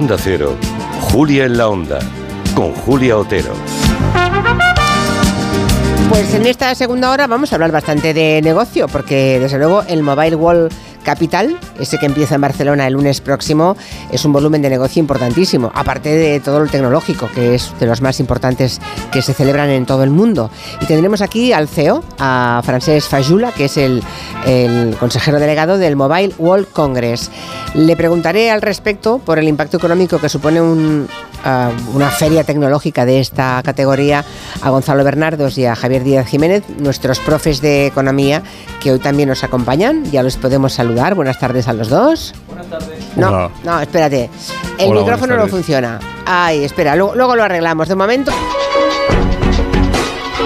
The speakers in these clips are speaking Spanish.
Onda Cero, Julia en la Onda, con Julia Otero. Pues en esta segunda hora vamos a hablar bastante de negocio, porque desde luego el Mobile World Capital, ese que empieza en Barcelona el lunes próximo, es un volumen de negocio importantísimo, aparte de todo lo tecnológico, que es de los más importantes que se celebran en todo el mundo. Y tendremos aquí al CEO, a Francesc Fajula, que es el consejero delegado del Mobile World Congress. Le preguntaré al respecto por el impacto económico que supone un, uh, una feria tecnológica de esta categoría a Gonzalo Bernardos y a Javier Díaz Jiménez, nuestros profes de economía, que hoy también nos acompañan. Ya los podemos saludar. Buenas tardes a los dos. Buenas tardes. No, Hola. no, espérate. El Hola, micrófono no funciona. Ay, espera, luego, luego lo arreglamos. De momento.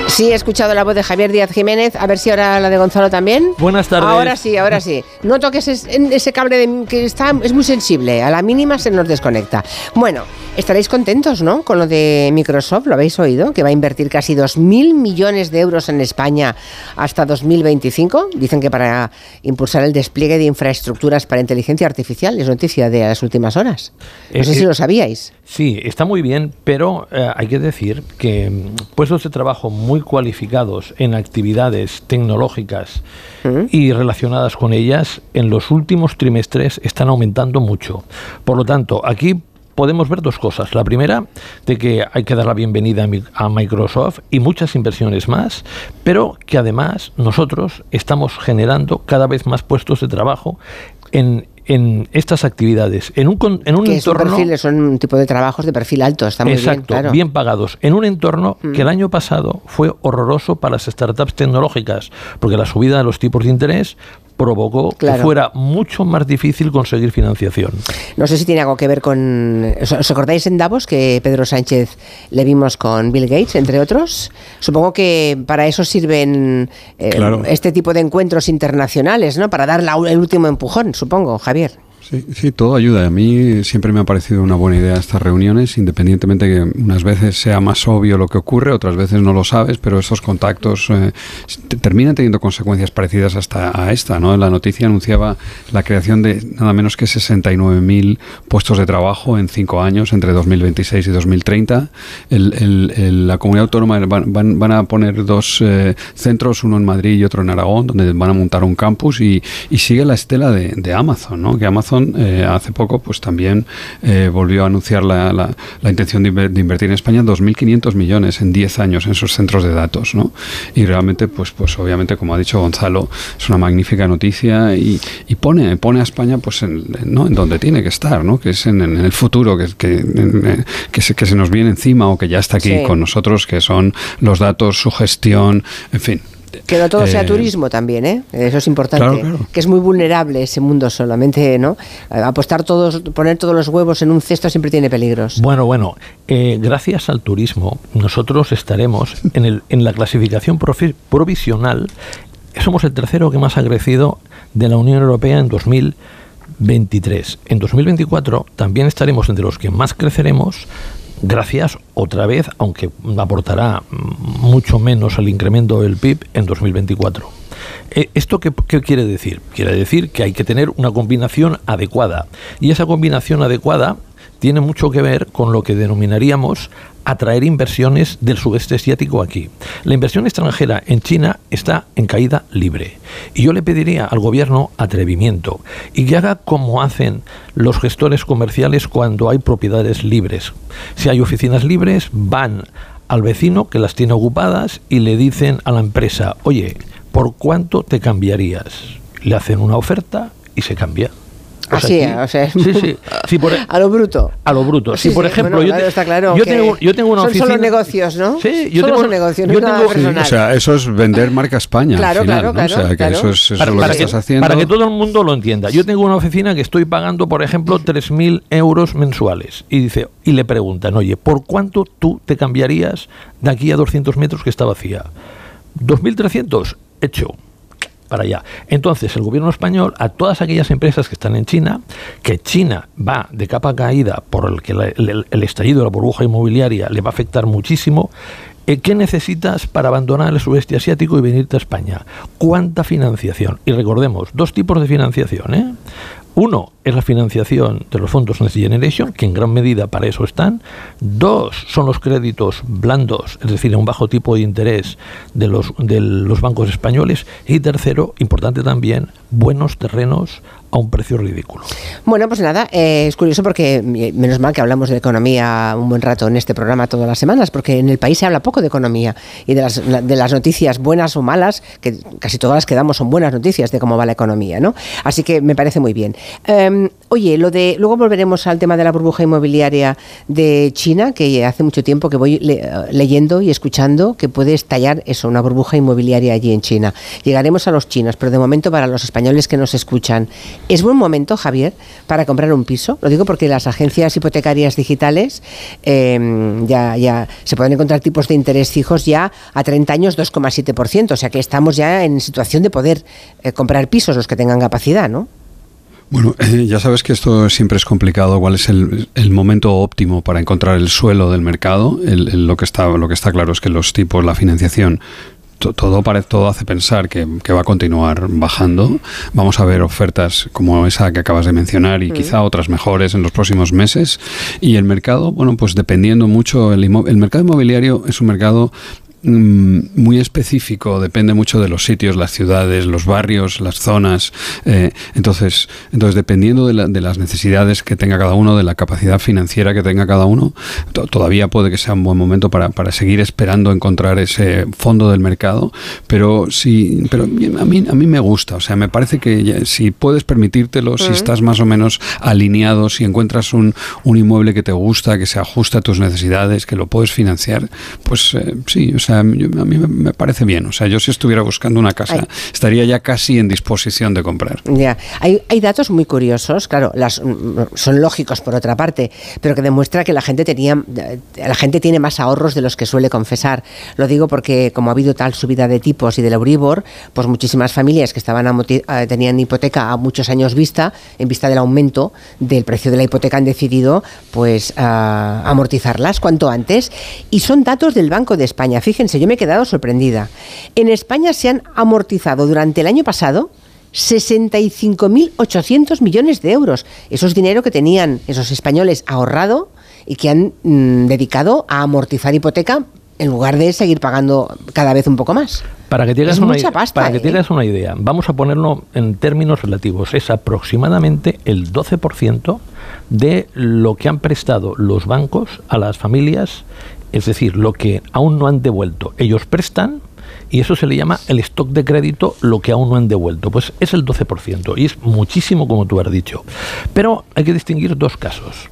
Sí, he escuchado la voz de Javier Díaz Jiménez. A ver si ahora la de Gonzalo también. Buenas tardes. Ahora sí, ahora sí. No toques ese cable de- que está, es muy sensible. A la mínima se nos desconecta. Bueno, estaréis contentos, ¿no? Con lo de Microsoft, ¿lo habéis oído? Que va a invertir casi 2.000 millones de euros en España hasta 2025. Dicen que para impulsar el despliegue de infraestructuras para inteligencia artificial. Es noticia de las últimas horas. No Eh, sé si eh, lo sabíais. Sí, está muy bien, pero eh, hay que decir que mm, puestos de trabajo muy cualificados en actividades tecnológicas y relacionadas con ellas, en los últimos trimestres están aumentando mucho. Por lo tanto, aquí podemos ver dos cosas. La primera, de que hay que dar la bienvenida a Microsoft y muchas inversiones más, pero que además nosotros estamos generando cada vez más puestos de trabajo en, en estas actividades, en un, en un Que son, entorno... perfiles, son un tipo de trabajos de perfil alto. Está muy Exacto, bien, claro. Mm. bien pagados, en un entorno que el año pasado fue horroroso para las startups tecnológicas, porque la subida de los tipos de interés provocó Claro. que fuera mucho más difícil conseguir financiación. No sé si tiene algo que ver con... ¿Os acordáis en Davos que Pedro Sánchez le vimos con Bill Gates, entre otros? Supongo que para eso sirven eh, Claro. este tipo de encuentros internacionales, ¿no? Para dar la- el último empujón, supongo, Javier. Sí, todo ayuda. A mí siempre me ha parecido una buena idea estas reuniones, independientemente que unas veces sea más obvio lo que ocurre, otras veces no lo sabes, pero esos contactos eh, te- terminan teniendo consecuencias parecidas hasta a esta. ¿no? La noticia anunciaba la creación de nada menos que 69.000 puestos de trabajo en cinco años, entre 2026 y 2030. El- el- el- la comunidad autónoma van, van- van a poner dos eh, centros, uno en Madrid y otro en Aragón, donde van a montar un campus y, y sigue la estela de, de Amazon, ¿no? que Amazon eh, hace poco pues también eh, volvió a anunciar la, la- la intención de, inver- de invertir en España 2.500 millones en 10 años en sus centros de datos. ¿no? Y realmente, pues, pues obviamente, como ha dicho Gonzalo, es una magnífica noticia y, y pone, pone a España pues en, ¿no? en donde tiene que estar, ¿no? que es en, en el futuro, que, que, en- que, se, que se nos viene encima o que ya está aquí Sí. con nosotros, que son los datos, su gestión, en fin. Que no todo sea Eh, turismo también, ¿eh? Eso es importante. Claro, claro. Que es muy vulnerable ese mundo solamente, ¿no? Eh, Apostar todos, poner todos los huevos en un cesto siempre tiene peligros. Bueno, bueno, eh, gracias al turismo, nosotros estaremos en, el, en la clasificación provisional. Somos el tercero que más ha crecido de la Unión Europea en 2023. En 2024 también estaremos entre los que más creceremos. Gracias otra vez, aunque aportará mucho menos al incremento del PIB en 2024. Eh, ¿Esto qué quiere decir? Quiere decir que hay que tener una combinación adecuada. Y esa combinación adecuada tiene mucho que ver con lo que denominaríamos atraer inversiones del sudeste asiático aquí. La inversión extranjera en China está en caída libre. Y yo le pediría al gobierno atrevimiento y que haga como hacen los gestores comerciales cuando hay propiedades libres. Si hay oficinas libres, van al vecino que las tiene ocupadas y le dicen a la empresa, oye, ¿por cuánto te cambiarías? Le hacen una oferta y se cambia. Pues Así, aquí- o sea, es sí, muy- sí. Sí, por- a lo bruto. a lo bruto. Sí, si por sí, ejemplo, bueno, yo, te- está claro yo tengo, yo tengo una son oficina. solo negocios, ¿no? Sí, yo Solo tengo, son negocios, no yo nada tengo- personal. O sea, eso es vender marca España. Claro, al final, claro, ¿no? O claro, sea, que claro. eso es, eso para, es lo para que que, estás haciendo. para que todo el mundo lo entienda. Yo tengo una oficina que estoy pagando, por ejemplo, 3.000 euros mensuales. Y dice y le preguntan, oye, ¿por cuánto tú te cambiarías de aquí a 200 metros que está vacía? ¿2.300? Hecho. Para allá. Entonces, el gobierno español, a todas aquellas empresas que están en China, que China va de capa caída por el que el estallido de la burbuja inmobiliaria le va a afectar muchísimo, eh, ¿qué necesitas para abandonar el sudeste asiático y venirte a España? ¿Cuánta financiación? Y recordemos, dos tipos de financiación. ¿eh? Uno, es la financiación de los fondos Next Generation, que en gran medida para eso están. Dos son los créditos blandos, es decir, a un bajo tipo de interés de los, de los bancos españoles. Y tercero, importante también, buenos terrenos a un precio ridículo. Bueno, pues nada, eh, es curioso porque eh, menos mal que hablamos de economía un buen rato en este programa todas las semanas, porque en el país se habla poco de economía y de las, de las noticias buenas o malas, que casi todas las que damos son buenas noticias de cómo va la economía, ¿no? Así que me parece muy bien. Em, oye, lo de luego volveremos al tema de la burbuja inmobiliaria de China, que hace mucho tiempo que voy leyendo y escuchando que puede estallar eso, una burbuja inmobiliaria allí en China. Llegaremos a los chinos, pero de momento para los españoles que nos escuchan, ¿Es buen momento, Javier, para comprar un piso? Lo digo porque las agencias hipotecarias digitales em, ya, ya se pueden encontrar tipos de interés fijos ya a 30 años 2,7%. O sea que estamos ya en situación de poder eh, comprar pisos los que tengan capacidad, ¿no? Bueno, ya sabes que esto siempre es complicado. ¿Cuál es el, momento óptimo para encontrar el suelo del mercado? lo, que está, lo que está claro es que los tipos, la financiación todo, parece, todo hace pensar que, va a continuar bajando. Vamos a ver ofertas como esa que acabas de mencionar y mm. quizá otras mejores en los próximos meses. Y el mercado, bueno, pues dependiendo mucho, el, el mercado inmobiliario es un mercado muy específico, depende mucho de los sitios, las ciudades, los barrios, las zonas. Eh, entonces, entonces, dependiendo de, las necesidades que tenga cada uno, de la capacidad financiera que tenga cada uno, todavía puede que sea un buen momento para, para, seguir esperando encontrar ese fondo del mercado. Pero sí, pero a mí, a mí me gusta, o sea, me parece que si puedes permitírtelo, si estás más o menos alineado, si encuentras un, un, inmueble que te gusta, que se ajusta a tus necesidades, que lo puedes financiar, pues eh, sí, o sea, a mí me parece bien. O sea, yo si estuviera buscando una casa, estaría ya casi en disposición de comprar. Ya, hay, hay datos muy curiosos, claro, las, mm, son lógicos por otra parte, pero que demuestra que la gente tenía, eh, la gente tiene más ahorros de los que suele confesar. Lo digo porque como ha habido tal subida de tipos y del Euribor, pues muchísimas familias que estaban eh, tenían hipoteca a muchos años vista, en vista del aumento del precio de la hipoteca, han decidido pues amortizarlas cuanto antes. Y son datos del Banco de España. Fíjense yo me he quedado sorprendida. En España se han amortizado durante el año pasado 65.800 millones de euros. Eso es dinero que tenían esos españoles ahorrado y que han mm, dedicado a amortizar hipoteca en lugar de seguir pagando cada vez un poco más. Para que tengas, una, para que ¿eh? una idea, vamos a ponerlo en términos relativos, es aproximadamente el 12% de lo que han prestado los bancos a las familias es decir, lo que aún no han devuelto. Ellos prestan y eso se le llama el stock de crédito, lo que aún no han devuelto. Pues es el 12% y es muchísimo como tú has dicho. Pero hay que distinguir dos casos.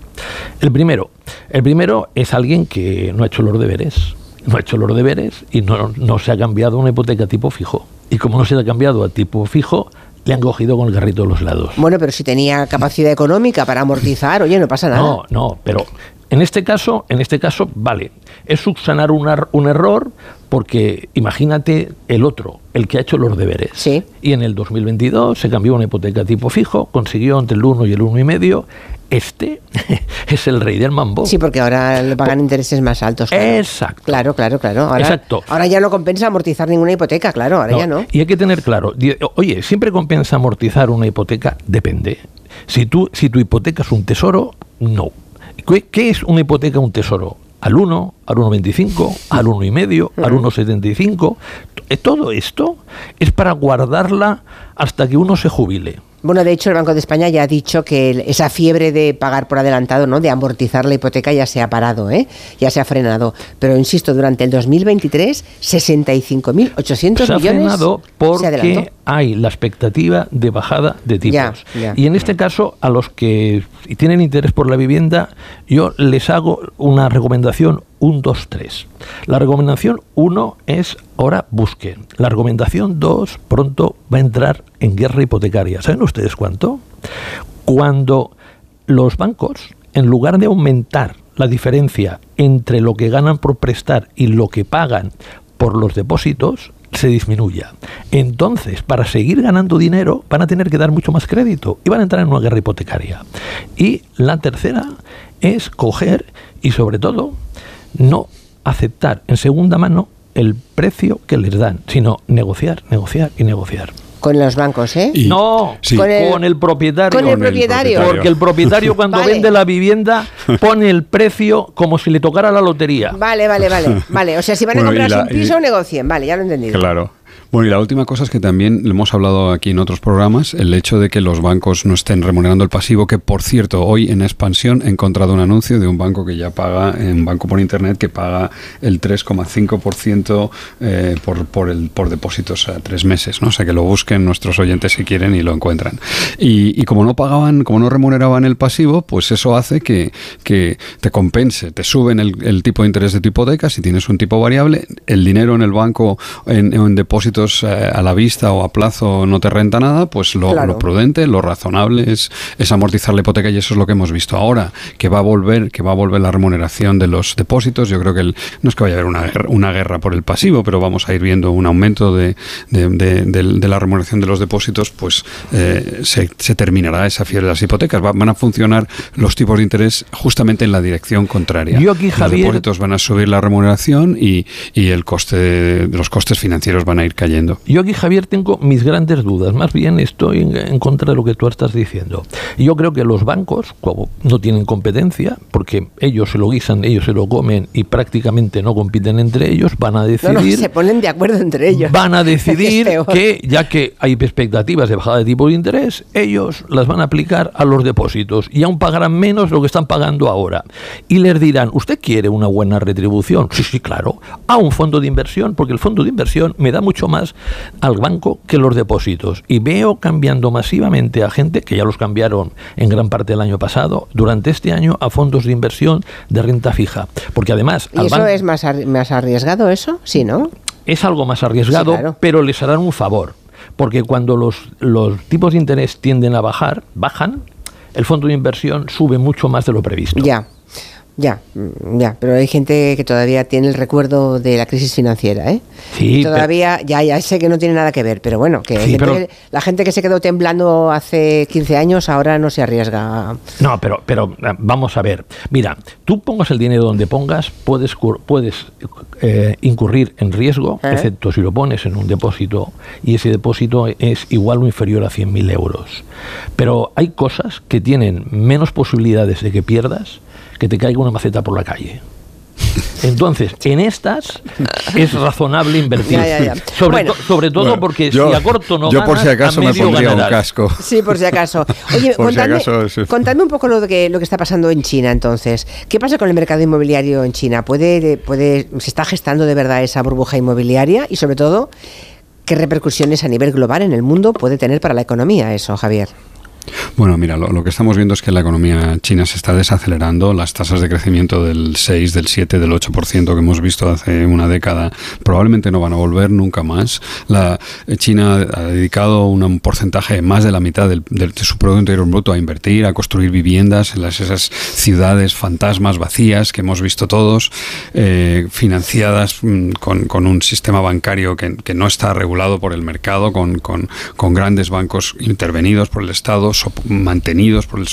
El primero, el primero es alguien que no ha hecho los deberes, no ha hecho los deberes y no, no se ha cambiado una hipoteca tipo fijo. Y como no se ha cambiado a tipo fijo, le han cogido con el carrito de los lados. Bueno, pero si tenía capacidad económica para amortizar, oye, no pasa nada. No, no, pero en este caso, en este caso, vale, es subsanar un, un error porque imagínate el otro, el que ha hecho los deberes. Sí. Y en el 2022 se cambió una hipoteca tipo fijo, consiguió entre el 1 y el 1,5. Este es el rey del mambo. Sí, porque ahora le pagan intereses más altos. Exacto. Claro, claro, claro. Ahora, Exacto. Ahora ya no compensa amortizar ninguna hipoteca, claro, ahora ya no. Y hay que tener claro, oye, siempre compensa amortizar una hipoteca, depende. Si, tú, si tu hipoteca es un tesoro, no ¿Qué, es una hipoteca, un tesoro? Al 1, al 1,25, al 1,5, al 1,75. Eh, todo esto es para guardarla hasta que uno se jubile. Bueno, de hecho, el Banco de España ya ha dicho que esa fiebre de pagar por adelantado, ¿no? de amortizar la hipoteca, ya se ha parado, ¿eh? ya se ha frenado. Pero insisto, durante el 2023, 65.800 se ha Frenado porque hay la expectativa de bajada de tipos. y en este caso, a los que tienen interés por la vivienda, yo les hago una recomendación 1, 2, 3. La recomendación 1 es ahora busquen. La recomendación 2 pronto va a entrar en guerra hipotecaria. ¿Saben ustedes cuánto? Cuando los bancos, en lugar de aumentar la diferencia entre lo que ganan por prestar y lo que pagan por los depósitos, se disminuya. Entonces, para seguir ganando dinero, van a tener que dar mucho más crédito y van a entrar en una guerra hipotecaria. Y la tercera es coger y sobre todo no aceptar en segunda mano el precio que les dan, sino negociar, negociar y negociar. Con los bancos, ¿eh? Y- no, sí. Con el- con el propietario. con el propietario. Porque el propietario cuando Vale. vende la vivienda pone el precio como si le tocara la lotería. Vale, vale, vale. Vale, o sea, si van a Bueno, la- un piso, y- negocien. Vale, ya lo he entendido. Claro. Bueno, y la última cosa es que también lo hemos hablado aquí en otros programas, el hecho de que los bancos no estén remunerando el pasivo, que por cierto, hoy en expansión he encontrado un anuncio de un banco que ya paga, un banco por internet que paga el 3,5% eh, por, por, por depósitos a tres meses, ¿no? O sea, que lo busquen nuestros oyentes si quieren y lo encuentran. Y, como no pagaban, como no remuneraban el pasivo, pues eso hace que, que te compense, te suben el, el tipo de interés de tu hipoteca, si tienes un tipo variable, el dinero en el banco en, en depósitos eh, a la vista o a plazo no te renta nada, pues lo, Claro. lo prudente, lo razonable es, es amortizar la hipoteca y eso es lo que hemos visto ahora, que va a volver, que va a volver la remuneración de los depósitos. Yo creo que el- no es que vaya a haber una guerra, una guerra por el pasivo, pero vamos a ir viendo un aumento de, de- de- del- de la remuneración de los depósitos, pues eh, se, se terminará esa fiebre de las hipotecas. Va- van a funcionar los tipos de interés justamente en la dirección contraria. Yo aquí, los depósitos van a subir la remuneración y, y el coste de- los costes financieros van a ir cayendo. Yo aquí, Javier, tengo mis grandes dudas. Más bien estoy en, contra de lo que tú estás diciendo. Yo creo que los bancos, como no tienen competencia, porque ellos se lo guisan, ellos se lo comen y prácticamente no compiten entre ellos, van a No, decidir... no, se ponen de acuerdo entre ellos. Van a decidir que, ya que hay expectativas de bajada de tipo de interés, ellos las van a aplicar a los depósitos y aún pagarán menos lo que están pagando ahora. Y les dirán, ¿usted quiere una buena retribución? Sí, sí, claro. A un fondo de inversión, porque el fondo de inversión me da mucho más al banco que los depósitos. Y veo cambiando masivamente a gente, que ya los cambiaron en gran parte del año pasado, durante este año a fondos de inversión de renta fija. Porque además... ¿Y al eso banco- es más, más arriesgado, eso? Sí, ¿no? es algo más arriesgado, Sí, claro. pero les harán un favor. Porque cuando los, los tipos de interés tienden a bajar, bajan, el fondo de inversión sube mucho más de lo previsto. Ya, ya, mm, ya. Pero hay gente que todavía tiene el recuerdo de la crisis financiera, ¿eh? Sí, Y todavía, ya, ya sé que no tiene nada que ver, pero bueno, que, Sí, gente pero- que- la gente que se quedó temblando hace 15 años ahora no se arriesga. No, pero, pero eh, vamos a ver. Mira, tú pongas el dinero donde pongas, puedes, puedes eh, incurrir en riesgo, ¿Eh? excepto si lo pones en un depósito y ese depósito es igual o inferior a 100.000 euros. Pero hay cosas que tienen menos posibilidades de que pierdas que te caiga una maceta por la calle. Entonces, en estas es razonable invertir. Ya, ya, ya. Sobre, Bueno. to- sobre todo Bueno, porque yo- si a corto no Yo por si acaso me pondría un casco. Sí, por si acaso. Oye, Por si contadme, acaso, sí. contadme un poco lo que, lo que está pasando en China entonces. ¿Qué pasa con el mercado inmobiliario en China? ¿Puede, puede, ¿Se está gestando de verdad esa burbuja inmobiliaria? Y sobre todo, ¿qué repercusiones a nivel global en el mundo puede tener para la economía eso, Javier? Bueno, mira, lo, que estamos viendo es que la economía china se está desacelerando. Las tasas de crecimiento del 6, del 7, del 8% que hemos visto hace una década probablemente no van a volver nunca más. La eh, China ha dedicado un, porcentaje, más de la mitad del- de su Producto Interior Bruto a invertir, a construir viviendas en las, esas ciudades fantasmas vacías que hemos visto todos, eh, financiadas mm, con, un sistema bancario que, no está regulado por el mercado, con grandes bancos intervenidos por el Estado, so- mantenidos por el,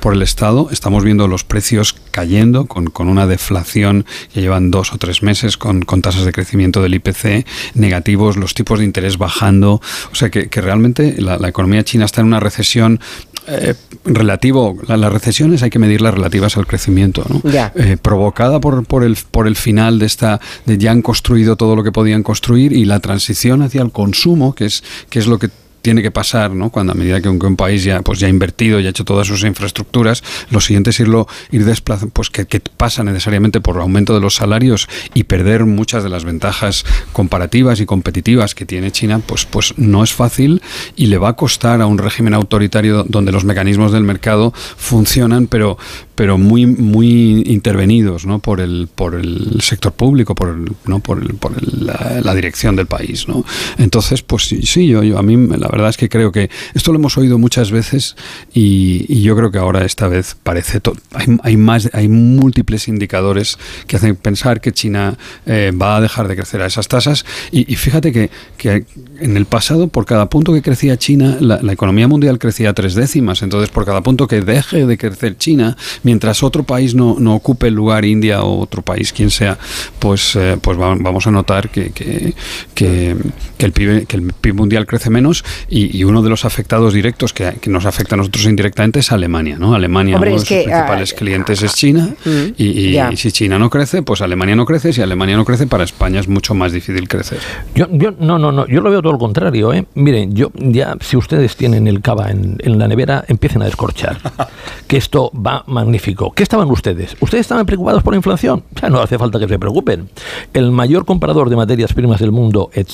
por el Estado. Estamos viendo los precios cayendo con, con una deflación que llevan dos o tres meses, con, con tasas de crecimiento del IPC negativos, los tipos de interés bajando. O sea que, que realmente la, la economía china está en una recesión eh, relativo, la- las recesiones hay que medirlas relativas al crecimiento, ¿no? Eh, provocada por, por, el, por el final de esta, de ya han construido todo lo que podían construir y la transición hacia el consumo, que es, que es lo que tiene que pasar, ¿no? Cuando a medida que un, país ya, pues ya ha invertido y ha hecho todas sus infraestructuras, lo siguiente es irlo, ir desplazando, pues que, que pasa necesariamente por aumento de los salarios y perder muchas de las ventajas comparativas y competitivas que tiene China, pues, pues no es fácil y le va a costar a un régimen autoritario donde los mecanismos del mercado funcionan, pero, pero muy, muy intervenidos, ¿no? Por el, por el sector público, por el, ¿no? por, el, por el- la, la dirección del país, ¿no? Entonces, pues sí, yo, yo a mí la verdad es que creo que esto lo hemos oído muchas veces y, y yo creo que ahora esta vez parece hay, hay más hay múltiples indicadores que hacen pensar que China eh, va a dejar de crecer a esas tasas y, y fíjate que, que en el pasado por cada punto que crecía China la, la economía mundial crecía tres décimas entonces por cada punto que deje de crecer China mientras otro país no, no ocupe el lugar India o otro país, quien sea, pues, eh, pues vamos a notar que, que, que, el PIB, que el PIB mundial crece menos y, uno de los afectados directos que, nos afecta a nosotros indirectamente es Alemania. ¿no? Alemania, uno de sus principales ah, clientes es China mm, y, si China no crece, pues Alemania no crece. Si Alemania no crece, para España es mucho más difícil crecer. Yo, yo no, no, no, yo lo veo todo lo contrario. ¿eh? Miren, yo ya, si ustedes tienen el cava en, en la nevera, empiecen a descorchar. que esto va magnífico. ¿Qué estaban ustedes? ¿Ustedes estaban preocupados por la inflación? Ya no hace falta que se preocupen. El mayor comprador de materias primas del mundo es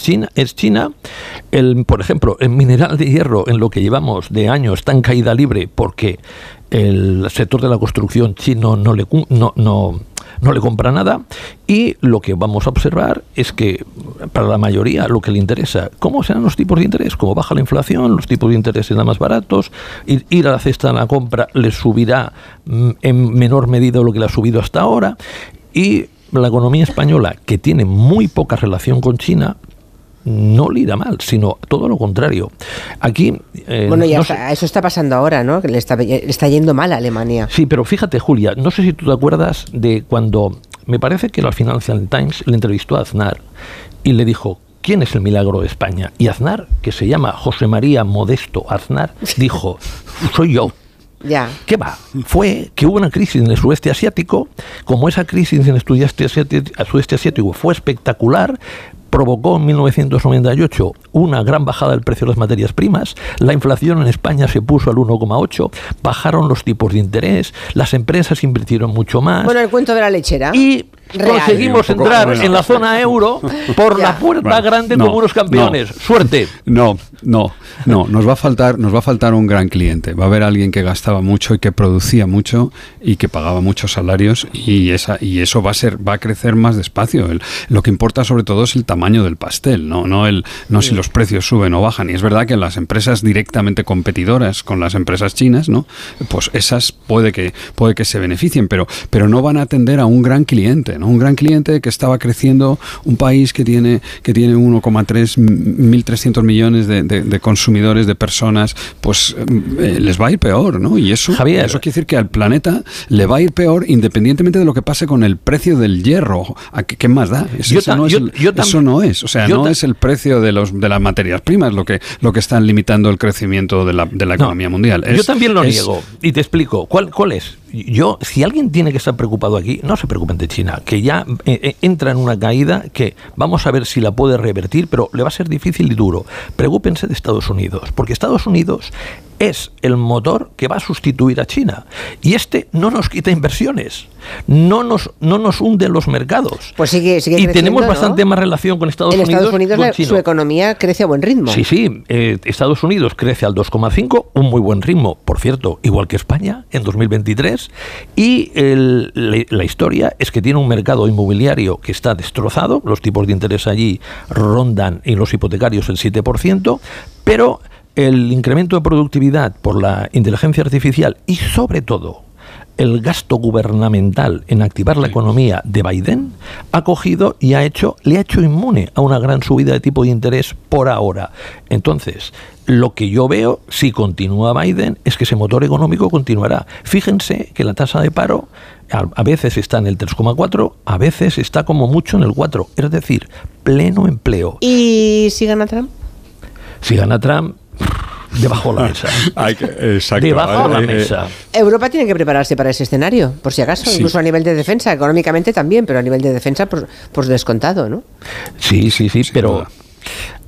China. El, por ejemplo, el mineral de hierro, en lo que llevamos de años, está en caída libre porque el sector de la construcción chino no le, no, no, no le compra nada y lo que vamos a observar es que para la mayoría lo que le interesa, ¿cómo serán los tipos de interés? Como baja la inflación, los tipos de interés serán más baratos, ir, ir a la cesta de la compra le subirá mm, en menor medida lo que le ha subido hasta ahora y la economía española, que tiene muy poca relación con China, no le irá mal, sino todo lo contrario. Aquí. Eh, bueno, ya eso está pasando ahora, ¿no? Que le está, está yendo mal a Alemania. Sí, pero fíjate, Julia, no sé si tú te acuerdas de cuando. Me parece que la Financial Times le entrevistó a Aznar y le dijo. ¿Quién es el milagro de España? Y Aznar, que se llama José María Modesto Aznar, dijo, soy yo. Ya. ¿Qué va? Fue que hubo una crisis en el sudeste asiático, como esa crisis en el sudeste asiático fue espectacular, provocó en 1998 una gran bajada del precio de las materias primas, la inflación en España se puso al 1,8, bajaron los tipos de interés, las empresas invirtieron mucho más. Bueno, el cuento de la lechera. Y conseguimos entrar en la zona euro por la puerta grande como unos campeones. Suerte. No, no, no. Nos va a faltar, nos va a faltar un gran cliente. Va a haber alguien que gastaba mucho y que producía mucho y que pagaba muchos salarios y esa y eso va a ser, va a crecer más despacio. lo que importa sobre todo es el tamaño del pastel, no, no el, no si los precios suben o bajan. Y es verdad que las empresas directamente competidoras con las empresas chinas, ¿no? Pues esas puede que puede que se beneficien, pero pero no van a atender a un gran cliente. Un gran cliente que estaba creciendo, un país que tiene, que tiene 1,3, 1.300 millones de, consumidores, de personas, pues eh, les va a ir peor, ¿no? Y eso, eso quiere decir que al planeta le va a ir peor independientemente de lo que pase con el precio del hierro. ¿A qué, más da? eso, no es o sea, no es el precio de, los, de las materias primas lo que, lo que están limitando el crecimiento de la, de la economía mundial. yo también lo niego y te explico. ¿Cuál, ¿Cuál es? Yo, si alguien tiene que estar preocupado aquí, no se preocupen de China que ya eh, eh, entra en una caída que vamos a ver si la puede revertir, pero le va a ser difícil y duro. Preocúpense de Estados Unidos, porque Estados Unidos es el motor que va a sustituir a China. Y este no nos quita inversiones, no nos, no nos hunde los mercados. Pues sigue, sigue y tenemos bastante más relación con Estados Unidos. En Estados Unidos su economía crece a buen ritmo. Sí, sí, eh, Estados Unidos crece al 2,5, un muy buen ritmo, por cierto, igual que España en 2023. Y la, historia es que tiene un mercado inmobiliario que está destrozado, los tipos de interés allí rondan en los hipotecarios el 7%, pero el incremento de productividad por la inteligencia artificial y sobre todo el gasto gubernamental en activar la economía de Biden ha cogido y ha hecho, le ha hecho inmune a una gran subida de tipo de interés por ahora. Entonces, lo que yo veo, si continúa Biden, es que ese motor económico continuará. Fíjense que la tasa de paro a, veces está en el 3,4, a veces está como mucho en el 4, es decir, pleno empleo. ¿Y si gana Trump? Si gana Trump, debajo de la mesa. debajo de la mesa. Europa tiene que prepararse para ese escenario, por si acaso, incluso a nivel de defensa, económicamente también, pero a nivel de defensa, por, por descontado, ¿no? Sí, sí, sí, pero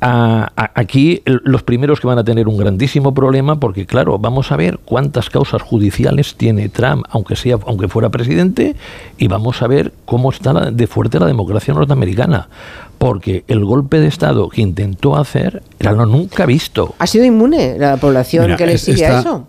aquí los primeros que van a tener un grandísimo problema porque claro vamos a ver cuántas causas judiciales tiene Trump aunque sea aunque fuera presidente y vamos a ver cómo está de fuerte la democracia norteamericana porque el golpe de Estado que intentó hacer era lo nunca visto. ¿Ha sido inmune la población que le sigue a eso?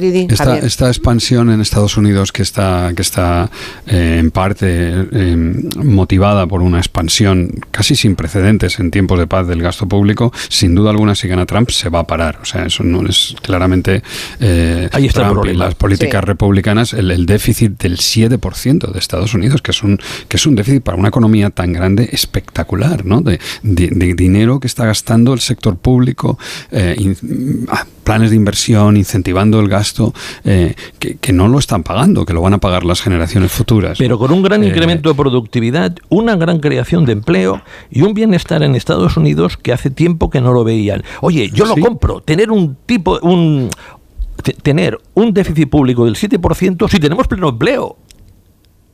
Esta, expansión en Estados Unidos que está, que está eh, en parte eh, motivada por una expansión casi sin precedentes en tiempos de paz del gasto público, sin duda alguna si gana Trump se va a parar. O sea, eso no es claramente eh, Ahí está Trump y las políticas republicanas, el, déficit del 7% de Estados Unidos, que es, un, que es un déficit para una economía tan grande espectacular, ¿no? De, dinero que está gastando el sector público, planes de inversión, incentivando el gasto gasto eh, que, que no lo están pagando, que lo van a pagar las generaciones futuras. Pero con un gran Eh, incremento de productividad, una gran creación de empleo y un bienestar en Estados Unidos que hace tiempo que no lo veían. Oye, yo lo compro. Tener un tipo, un te- tener un déficit público del 7% si tenemos pleno empleo.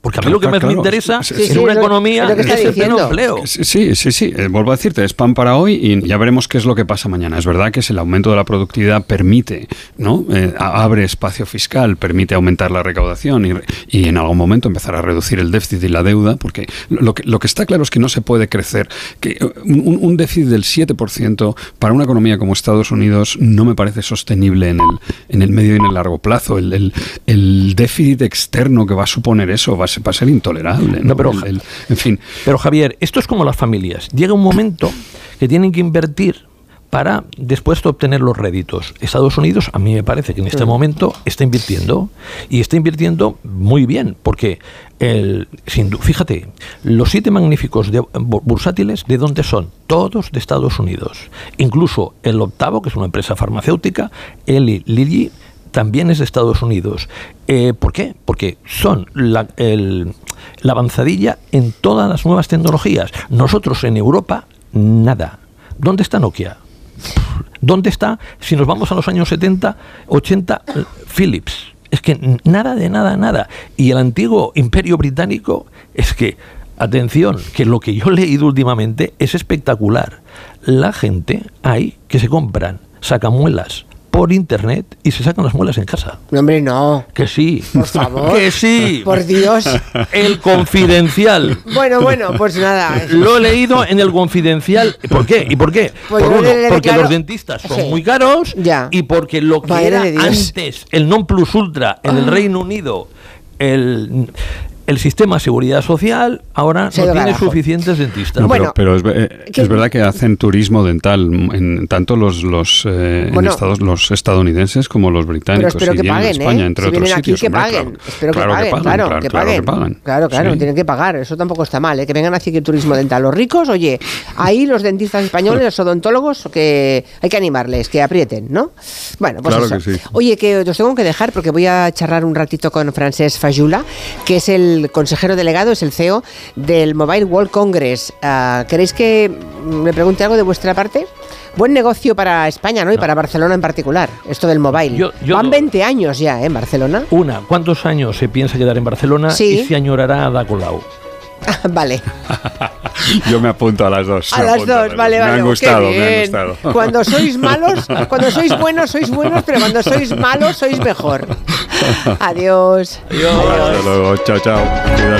Porque a mí Claro, lo que más claro. me interesa Sí, sí, en sí, una es lo- economía que está es el pleno diciendo. empleo. Sí, sí, sí, sí. Eh, vuelvo a decirte, es pan para hoy y ya veremos qué es lo que pasa mañana. Es verdad que si el aumento de la productividad permite, ¿no? Eh, abre espacio fiscal, permite aumentar la recaudación y, y en algún momento empezar a reducir el déficit y la deuda, porque lo que, lo que está claro es que no se puede crecer. Que eh, un, un déficit del 7% para una economía como Estados Unidos no me parece sostenible en el, en el medio y en el largo plazo. El, el- el déficit externo que va a suponer eso va a ser, va a ser intolerable. ¿no? No, pero- El- el- en fin. Pero Javier, esto es como las familias. Llega un momento que tienen que invertir para después de obtener los réditos. Estados Unidos, a mí me parece que en este momento está invirtiendo y está invirtiendo muy bien, porque el, sin fíjate, los siete magníficos de- bu- bursátiles, ¿de dónde son? Todos de Estados Unidos. Incluso el octavo, que es una empresa farmacéutica, Eli Lilly, también es de Estados Unidos. Eh, ¿Por qué? Porque son la, el- la avanzadilla en todas las nuevas tecnologías. Nosotros en Europa, nada. ¿Dónde está Nokia? ¿Dónde está, si nos vamos a los años 70, 80, eh, Philips? Es que nada de nada, nada. Y el antiguo imperio británico es que, atención, que lo que yo he leído últimamente es espectacular. La gente hay que se compran sacamuelas por internet y se sacan las muelas en casa. No, hombre, no. Que sí. Por favor. Que sí. Por Dios. El confidencial. Bueno, bueno, pues nada. Lo he leído en el confidencial. ¿Por qué? ¿Y por qué? Pues por uno, porque los dentistas son Sí. muy caros Ya. y porque lo que Madre era antes el non plus ultra en el Reino Unido, el, el sistema de seguridad social, ahora Se no tiene suficientes dentistas. No, Bueno, pero, pero es, eh, ¿qué- es verdad que hacen turismo dental en tanto los los, eh, en estados, los estadounidenses como los Pero británicos espero y que bien en paguen, España, ¿eh? entre si otros vienen aquí, sitios. que hombre, paguen. claro. Espero que paguen, pagan, claro, claro, que claro paguen. pagan. Claro, claro, Sí. tienen que pagar. Eso tampoco está mal, ¿eh? Que vengan aquí que turismo dental. Los ricos, oye, ahí los dentistas españoles, los odontólogos, que hay que animarles, que aprieten, ¿no? Bueno, pues Claro eso. que sí. Oye, que os tengo que dejar porque voy a charlar un ratito con Francesc Fayula, que es el consejero delegado, es el CEO del Mobile World Congress. Ah, ¿Queréis que me pregunte algo de vuestra parte? Buen negocio para España, ¿no? Y para Barcelona en particular, esto del mobile. Yo- yo Van no- 20 años ya, ¿eh? En Barcelona. Una, ¿cuántos años se piensa quedar en Barcelona Sí. y se añorará a Da Colau? vale. Yo me apunto a las dos. A me las dos, vale, Me vale. han Qué gustado, me han gustado. Cuando sois malos, cuando sois buenos, sois buenos, pero cuando sois malos, sois mejor. Adiós. Hasta luego, chao, chao.